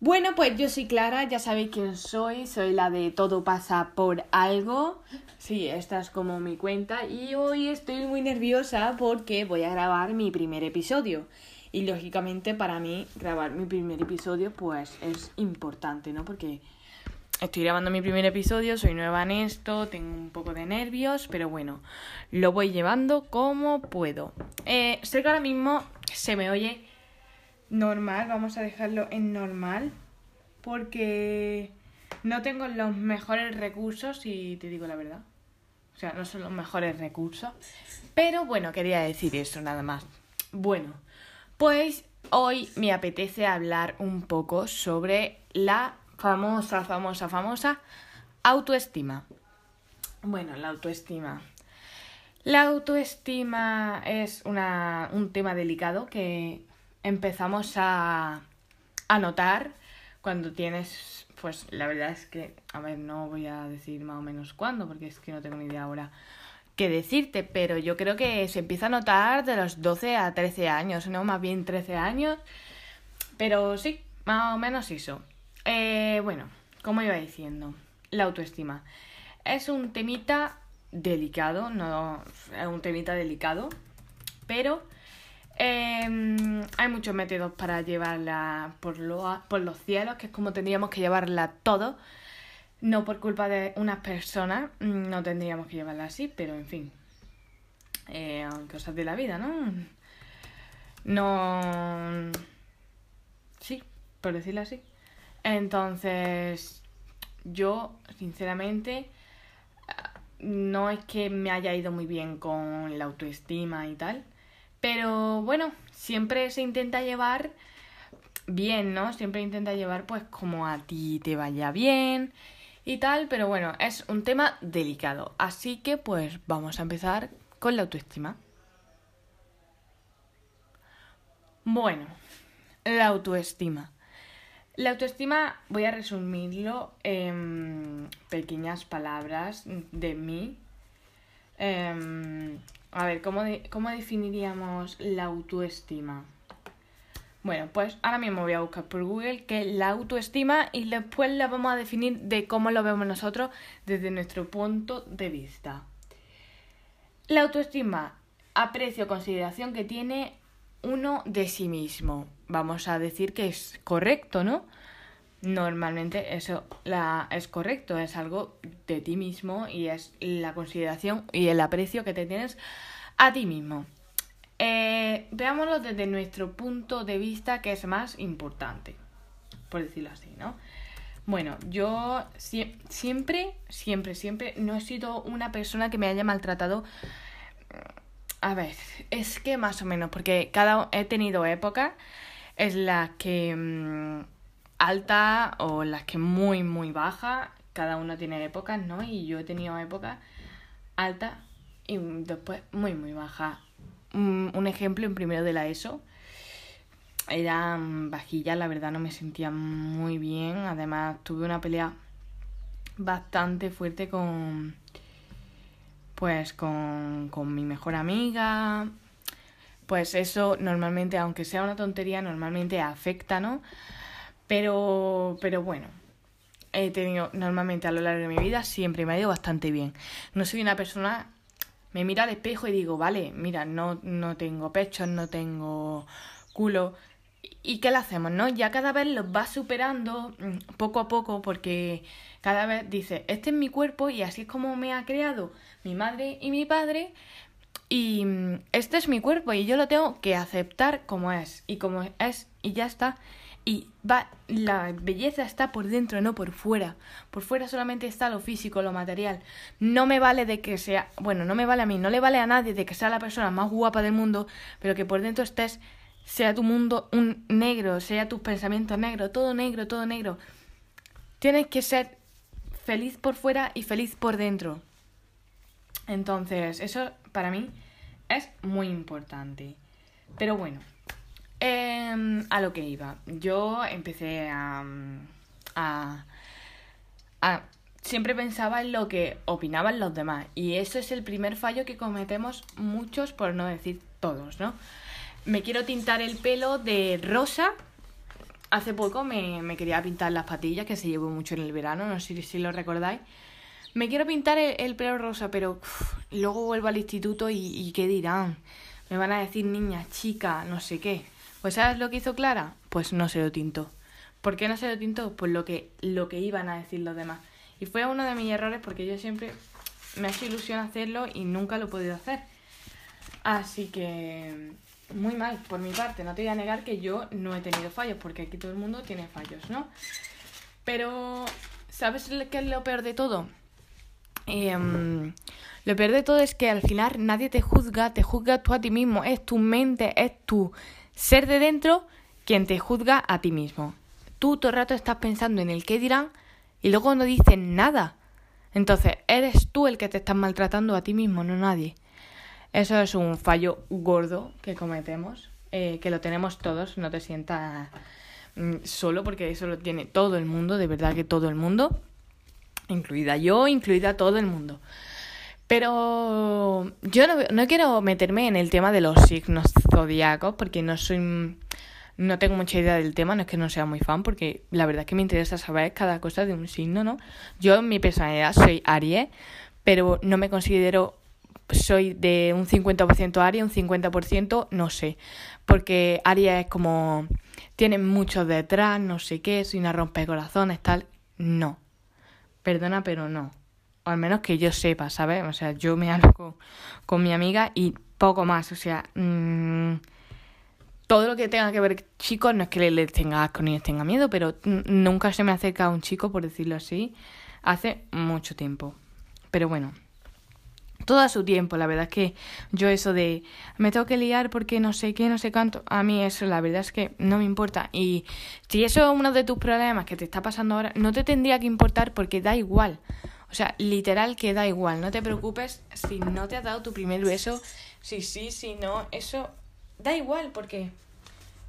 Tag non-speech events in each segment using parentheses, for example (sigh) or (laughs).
Bueno, pues yo soy Clara, ya sabéis quién soy, soy la de todo pasa por algo. Sí, esta es como mi cuenta y hoy estoy muy nerviosa porque voy a grabar mi primer episodio. Y lógicamente para mí grabar mi primer episodio pues es importante, ¿no? Porque estoy grabando mi primer episodio, soy nueva en esto, tengo un poco de nervios, pero bueno, lo voy llevando como puedo. Eh, sé que ahora mismo se me oye normal, vamos a dejarlo en normal, porque no tengo los mejores recursos, y te digo la verdad. O sea, no son los mejores recursos. Pero bueno, quería decir eso nada más. Bueno, pues hoy me apetece hablar un poco sobre la famosa, famosa, famosa autoestima. Bueno, la autoestima. La autoestima es una, un tema delicado que empezamos a, a notar cuando tienes, pues la verdad es que, a ver, no voy a decir más o menos cuándo, porque es que no tengo ni idea ahora qué decirte, pero yo creo que se empieza a notar de los 12 a 13 años, no más bien 13 años, pero sí, más o menos eso. Eh, bueno, como iba diciendo, la autoestima. Es un temita delicado, no es un temita delicado, pero eh, hay muchos métodos para llevarla por, lo, por los cielos, que es como tendríamos que llevarla todo. No por culpa de unas personas, mm, no tendríamos que llevarla así, pero en fin. Eh, cosas de la vida, ¿no? No. Sí, por decirlo así. Entonces, yo, sinceramente, no es que me haya ido muy bien con la autoestima y tal. Pero bueno, siempre se intenta llevar bien, ¿no? Siempre intenta llevar pues como a ti te vaya bien y tal, pero bueno, es un tema delicado. Así que pues vamos a empezar con la autoestima. Bueno, la autoestima. La autoestima voy a resumirlo en pequeñas palabras de mí. Eh, a ver, ¿cómo, ¿cómo definiríamos la autoestima? Bueno, pues ahora mismo voy a buscar por Google que la autoestima y después la vamos a definir de cómo lo vemos nosotros desde nuestro punto de vista. La autoestima, aprecio consideración que tiene uno de sí mismo. Vamos a decir que es correcto, ¿no? Normalmente eso la, es correcto, es algo de ti mismo y es la consideración y el aprecio que te tienes a ti mismo. Eh, veámoslo desde nuestro punto de vista que es más importante, por decirlo así, ¿no? Bueno, yo siempre, siempre, siempre no he sido una persona que me haya maltratado. A ver, es que más o menos, porque cada he tenido épocas en las que mm, alta o las que muy, muy baja. Cada uno tiene épocas, ¿no? Y yo he tenido épocas alta y después muy, muy baja. Un ejemplo en primero de la ESO. Era vajilla, la verdad no me sentía muy bien. Además tuve una pelea bastante fuerte con pues con, con mi mejor amiga. Pues eso normalmente, aunque sea una tontería, normalmente afecta, ¿no? Pero, pero bueno, he tenido normalmente a lo largo de mi vida siempre me ha ido bastante bien. No soy una persona, me mira al espejo y digo, vale, mira, no, no tengo pechos, no tengo culo. ¿Y qué le hacemos? ¿No? Ya cada vez los va superando mm, poco a poco porque cada vez dice, este es mi cuerpo y así es como me ha creado mi madre y mi padre y mm, este es mi cuerpo y yo lo tengo que aceptar como es y como es y ya está. Y va, la belleza está por dentro, no por fuera. Por fuera solamente está lo físico, lo material. No me vale de que sea, bueno, no me vale a mí, no le vale a nadie de que sea la persona más guapa del mundo, pero que por dentro estés, sea tu mundo un negro, sea tus pensamientos negros, todo negro, todo negro. Tienes que ser feliz por fuera y feliz por dentro. Entonces, eso para mí es muy importante. Pero bueno, eh, a lo que iba. Yo empecé a, a, Siempre pensaba en lo que opinaban los demás. Y eso es el primer fallo que cometemos muchos, por no decir todos, ¿no? Me quiero tintar el pelo de rosa hace poco me, me, quería pintar las patillas, que se llevó mucho en el verano, no sé si lo recordáis. Me quiero pintar el, pelo rosa, pero luego vuelvo al instituto y, y ¿qué dirán? Me van a decir niña, chica, no sé qué. Pues ¿sabes lo que hizo Clara? Pues no se lo tintó. ¿Por qué no se lo tintó? Pues lo que, lo que iban a decir los demás. Y fue uno de mis errores porque yo siempre me ha hecho ilusión hacerlo y nunca lo he podido hacer. Así que muy mal por mi parte. No te voy a negar que yo no he tenido fallos porque aquí todo el mundo tiene fallos, ¿no? Pero, ¿sabes qué es lo peor de todo? Em, lo peor de todo es que al final nadie te juzga, te juzga tú a ti mismo. Es tu mente, es tu ser de dentro quien te juzga a ti mismo. Tú todo el rato estás pensando en el qué dirán y luego no dicen nada. Entonces, eres tú el que te estás maltratando a ti mismo, no nadie. Eso es un fallo gordo que cometemos, eh, que lo tenemos todos, no te sientas mm, solo porque eso lo tiene todo el mundo, de verdad que todo el mundo, incluida yo, incluida todo el mundo. Pero yo no, no quiero meterme en el tema de los signos zodiacos porque no soy no tengo mucha idea del tema, no es que no sea muy fan, porque la verdad es que me interesa saber cada cosa de un signo, ¿no? Yo en mi personalidad soy Aries, pero no me considero soy de un 50% Aries, un 50% no sé, porque Aries es como tiene mucho detrás, no sé qué, soy una rompecorazones, tal, no. Perdona, pero no. Al menos que yo sepa, ¿sabes? O sea, yo me hablo con, mi amiga y poco más, o sea, mmm, todo lo que tenga que ver chicos, no es que les tenga asco ni les tenga miedo, pero nunca se me acerca a un chico, por decirlo así, hace mucho tiempo. Pero bueno, todo a su tiempo, la verdad es que yo eso de me tengo que liar porque no sé qué, no sé cuánto, a mí eso la verdad es que no me importa. Y si eso es uno de tus problemas que te está pasando ahora, no te tendría que importar porque da igual. O sea, literal que da igual, no te preocupes si no te has dado tu primer beso, si sí, si no, eso da igual porque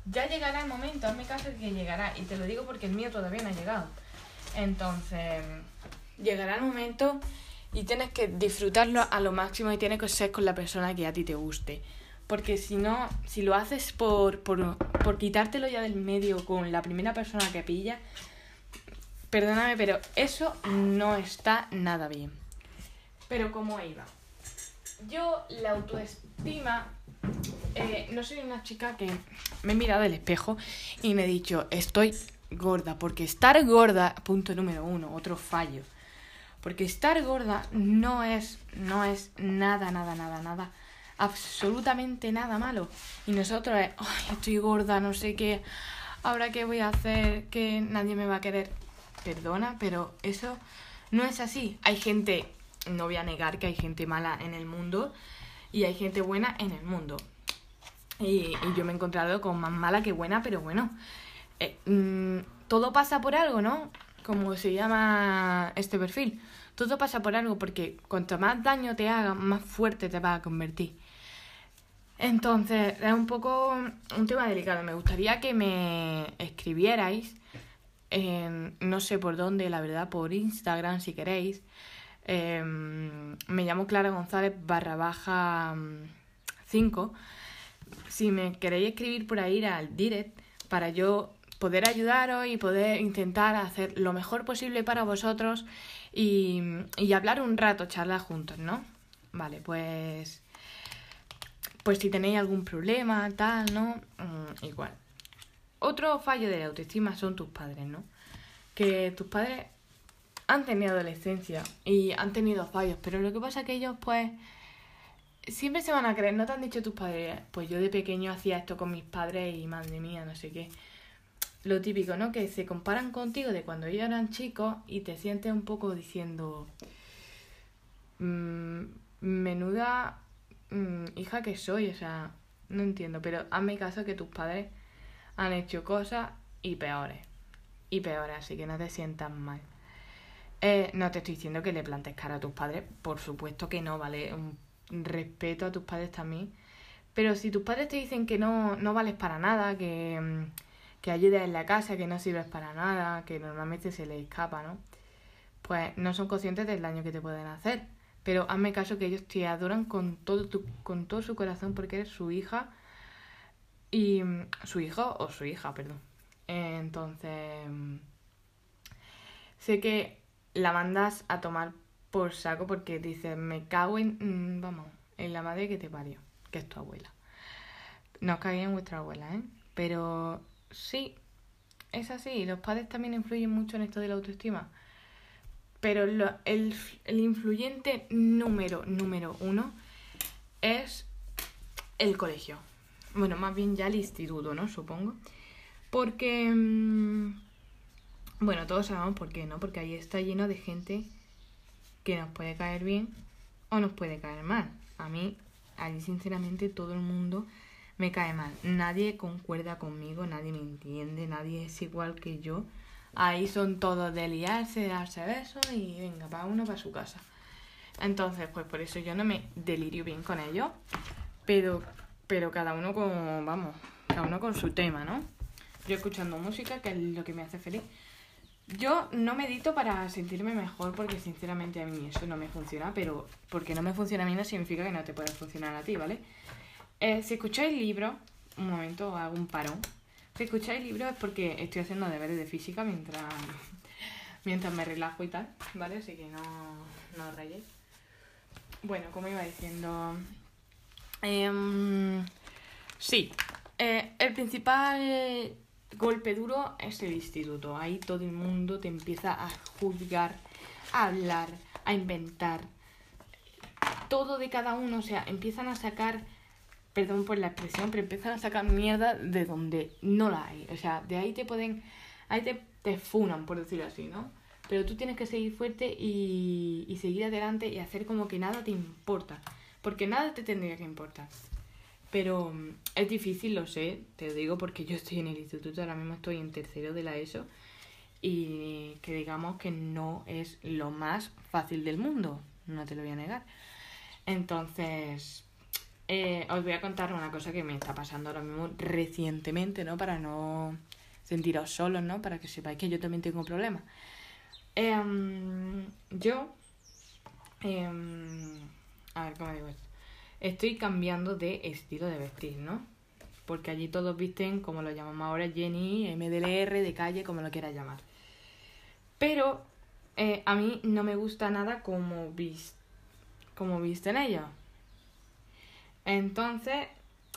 ya llegará el momento, hazme caso que llegará, y te lo digo porque el mío todavía no ha llegado. Entonces, llegará el momento y tienes que disfrutarlo a lo máximo y tienes que ser con la persona que a ti te guste. Porque si no, si lo haces por, por, por quitártelo ya del medio con la primera persona que pilla, perdóname, pero eso no está nada bien. Pero como iba, yo la autoestima eh, no soy una chica que me he mirado al espejo y me he dicho, estoy gorda, porque estar gorda, punto número uno, otro fallo. Porque estar gorda no es, no es nada, nada, nada, nada, absolutamente nada malo. Y nosotros es, ay, estoy gorda, no sé qué, ahora qué voy a hacer, que nadie me va a querer. Perdona, pero eso no es así. Hay gente, no voy a negar que hay gente mala en el mundo, y hay gente buena en el mundo. Y, yo me he encontrado con más mala que buena, pero bueno, eh, mm, todo pasa por algo, ¿no? Como se llama este perfil. Todo pasa por algo porque cuanto más daño te haga, más fuerte te va a convertir. Entonces, es un poco un tema delicado. Me gustaría que me escribierais, no sé por dónde, la verdad, por Instagram si queréis, Em, me llamo Clara González barra baja 5. Si me queréis escribir por ahí al direct para yo poder ayudaros y poder intentar hacer lo mejor posible para vosotros y, y hablar un rato, charlar juntos, ¿no? Vale, pues pues si tenéis algún problema, tal, ¿no? Mm, igual. Otro fallo de la autoestima son tus padres, ¿no? Que tus padres han tenido adolescencia y han tenido fallos, pero lo que pasa es que ellos pues siempre se van a creer, no te han dicho tus padres, pues yo de pequeño hacía esto con mis padres y madre mía, no sé qué. Lo típico, ¿no? Que se comparan contigo de cuando ellos eran chicos y te sientes un poco diciendo, mmm, menuda mm, hija que soy, o sea, no entiendo, pero hazme caso que tus padres han hecho cosas y peores, y peores, así que no te sientas mal. Eh, no te estoy diciendo que le plantes cara a tus padres, por supuesto que no, ¿vale? Un respeto a tus padres también. Pero si tus padres te dicen que no, no vales para nada, que, mm, que ayudas en la casa, que no sirves para nada, que normalmente se les escapa, ¿no? Pues no son conscientes del daño que te pueden hacer. Pero hazme caso que ellos te adoran con todo, tu, con todo su corazón porque eres su hija y mm, su hijo o su hija, perdón. entonces, sé que la mandas a tomar por saco porque dices, me cago en, mm, vamos, en la madre que te parió, que es tu abuela. No os caguéis en vuestra abuela, ¿eh? Pero sí, es así, los padres también influyen mucho en esto de la autoestima. Pero el, el influyente número, número uno es el colegio. Bueno, más bien ya el instituto, ¿no? Supongo. Porque... Mm, bueno, todos sabemos por qué, ¿no? Porque ahí está lleno de gente que nos puede caer bien o nos puede caer mal. A mí, allí sinceramente todo el mundo me cae mal. Nadie concuerda conmigo, nadie me entiende, nadie es igual que yo. Ahí son todos de liarse, de darse besos y venga, para uno para su casa. Entonces, pues por eso yo no me delirio bien con ellos, pero, pero cada uno con, vamos, cada uno con su tema, ¿no? Yo escuchando música, que es lo que me hace feliz. Yo no medito para sentirme mejor porque sinceramente a mí eso no me funciona, pero porque no me funciona a mí no significa que no te pueda funcionar a ti, ¿vale? Eh, si escucháis libros, un momento, hago un parón. Si escucháis libros es porque estoy haciendo deberes de física mientras, (laughs) mientras me relajo y tal, ¿vale? Así que no, no rayéis. Bueno, como iba diciendo... Em, sí, eh, el principal golpe duro es el instituto. Ahí todo el mundo te empieza a juzgar, a hablar, a inventar. Todo de cada uno, o sea, empiezan a sacar, perdón por la expresión, pero empiezan a sacar mierda de donde no la hay. O sea, de ahí te pueden, ahí te, te funan, por decirlo así, ¿no? Pero tú tienes que seguir fuerte y, y seguir adelante y hacer como que nada te importa. Porque nada te tendría que importar. Pero mm, es difícil, lo sé, te lo digo porque yo estoy en el instituto, ahora mismo estoy en tercero de la ESO y que digamos que no es lo más fácil del mundo, no te lo voy a negar. Entonces, eh, os voy a contar una cosa que me está pasando ahora mismo recientemente, ¿no? Para no sentiros solos, ¿no? Para que sepáis que yo también tengo problemas. Em, yo... Em, a ver, ¿cómo digo esto? estoy cambiando de estilo de vestir, ¿no? Porque allí todos visten, como lo llamamos ahora, Jenny, MDLR, de calle, como lo quieras llamar. Pero eh, a mí no me gusta nada como, vis como visten ellos. Entonces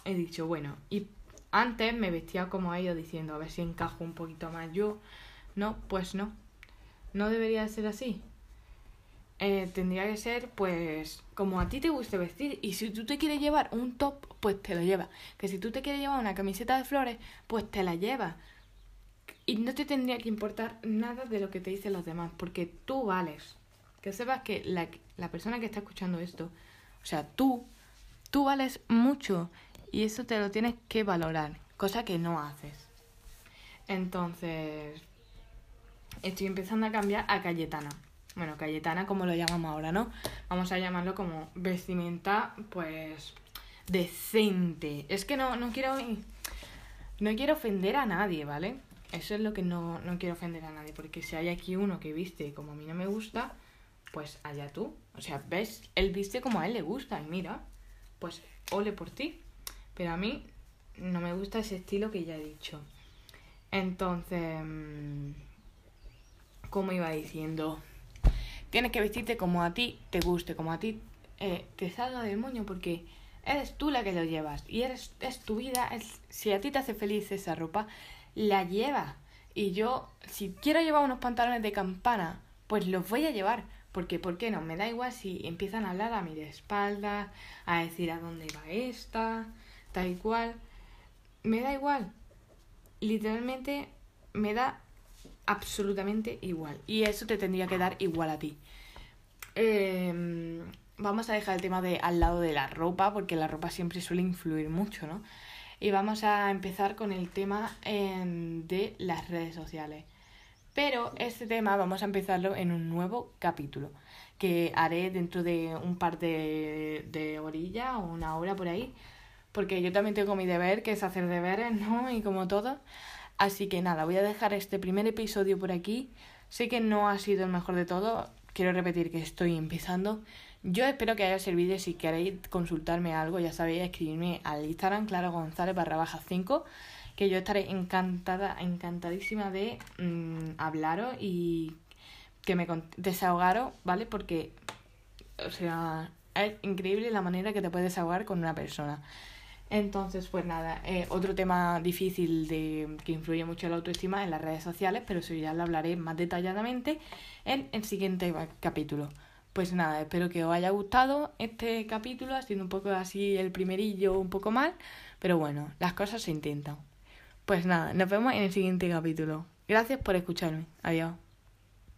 he dicho, bueno, y antes me vestía como ellos diciendo, a ver si encajo un poquito más yo. No, pues no. No debería ser así. Eh, tendría que ser pues como a ti te guste vestir. Y si tú te quieres llevar un top pues te lo llevas. Que si tú te quieres llevar una camiseta de flores pues te la llevas. Y no te tendría que importar nada de lo que te dicen los demás porque tú vales. Que sepas que la, la persona que está escuchando esto o sea tú tú vales mucho y eso te lo tienes que valorar cosa que no haces. Entonces estoy empezando a cambiar a Cayetana bueno, Cayetana como lo llamamos ahora, ¿no? Vamos a llamarlo como vestimenta, pues, decente. Es que no, no quiero... No quiero ofender a nadie, ¿vale? Eso es lo que no, no quiero ofender a nadie, porque si hay aquí uno que viste como a mí no me gusta, pues allá tú. O sea, ves, él viste como a él le gusta y mira, pues ole por ti. Pero a mí no me gusta ese estilo que ya he dicho. Entonces, mm, como iba diciendo, Tienes que vestirte como a ti te guste, como a ti eh, te salga del moño, porque eres tú la que lo llevas y eres, es tu vida. Es, si a ti te hace feliz esa ropa, la lleva. Y yo, si quiero llevar unos pantalones de campana, pues los voy a llevar. Porque, ¿por qué no? Me da igual si empiezan a hablar a mi espalda, a decir a dónde va esta, tal cual. Me da igual. Literalmente me da absolutamente igual. Y eso te tendría que dar igual a ti. Em, vamos a dejar el tema de al lado de la ropa, porque la ropa siempre suele influir mucho, ¿no? Y vamos a empezar con el tema em, de las redes sociales. Pero este tema vamos a empezarlo en un nuevo capítulo que haré dentro de un par de, de orillas o una hora por ahí. Porque yo también tengo mi deber, que es hacer deberes, ¿no? Y como todo. Así que nada, voy a dejar este primer episodio por aquí. Sé que no ha sido el mejor de todo. Quiero repetir que estoy empezando. Yo espero que haya servido. Si queréis consultarme algo, ya sabéis, escribirme al Instagram, Clara González barra baja 5, que yo estaré encantada, encantadísima de mm, hablaros y que me desahogaros, ¿vale? Porque, o sea, es increíble la manera que te puedes desahogar con una persona. Entonces, pues nada, eh, otro tema difícil de que influye mucho en la autoestima en las redes sociales, pero eso ya lo hablaré más detalladamente en el siguiente capítulo. Pues nada, espero que os haya gustado este capítulo, ha sido un poco así el primerillo, un poco mal, pero bueno, las cosas se intentan. Pues nada, nos vemos en el siguiente capítulo. Gracias por escucharme. Adiós.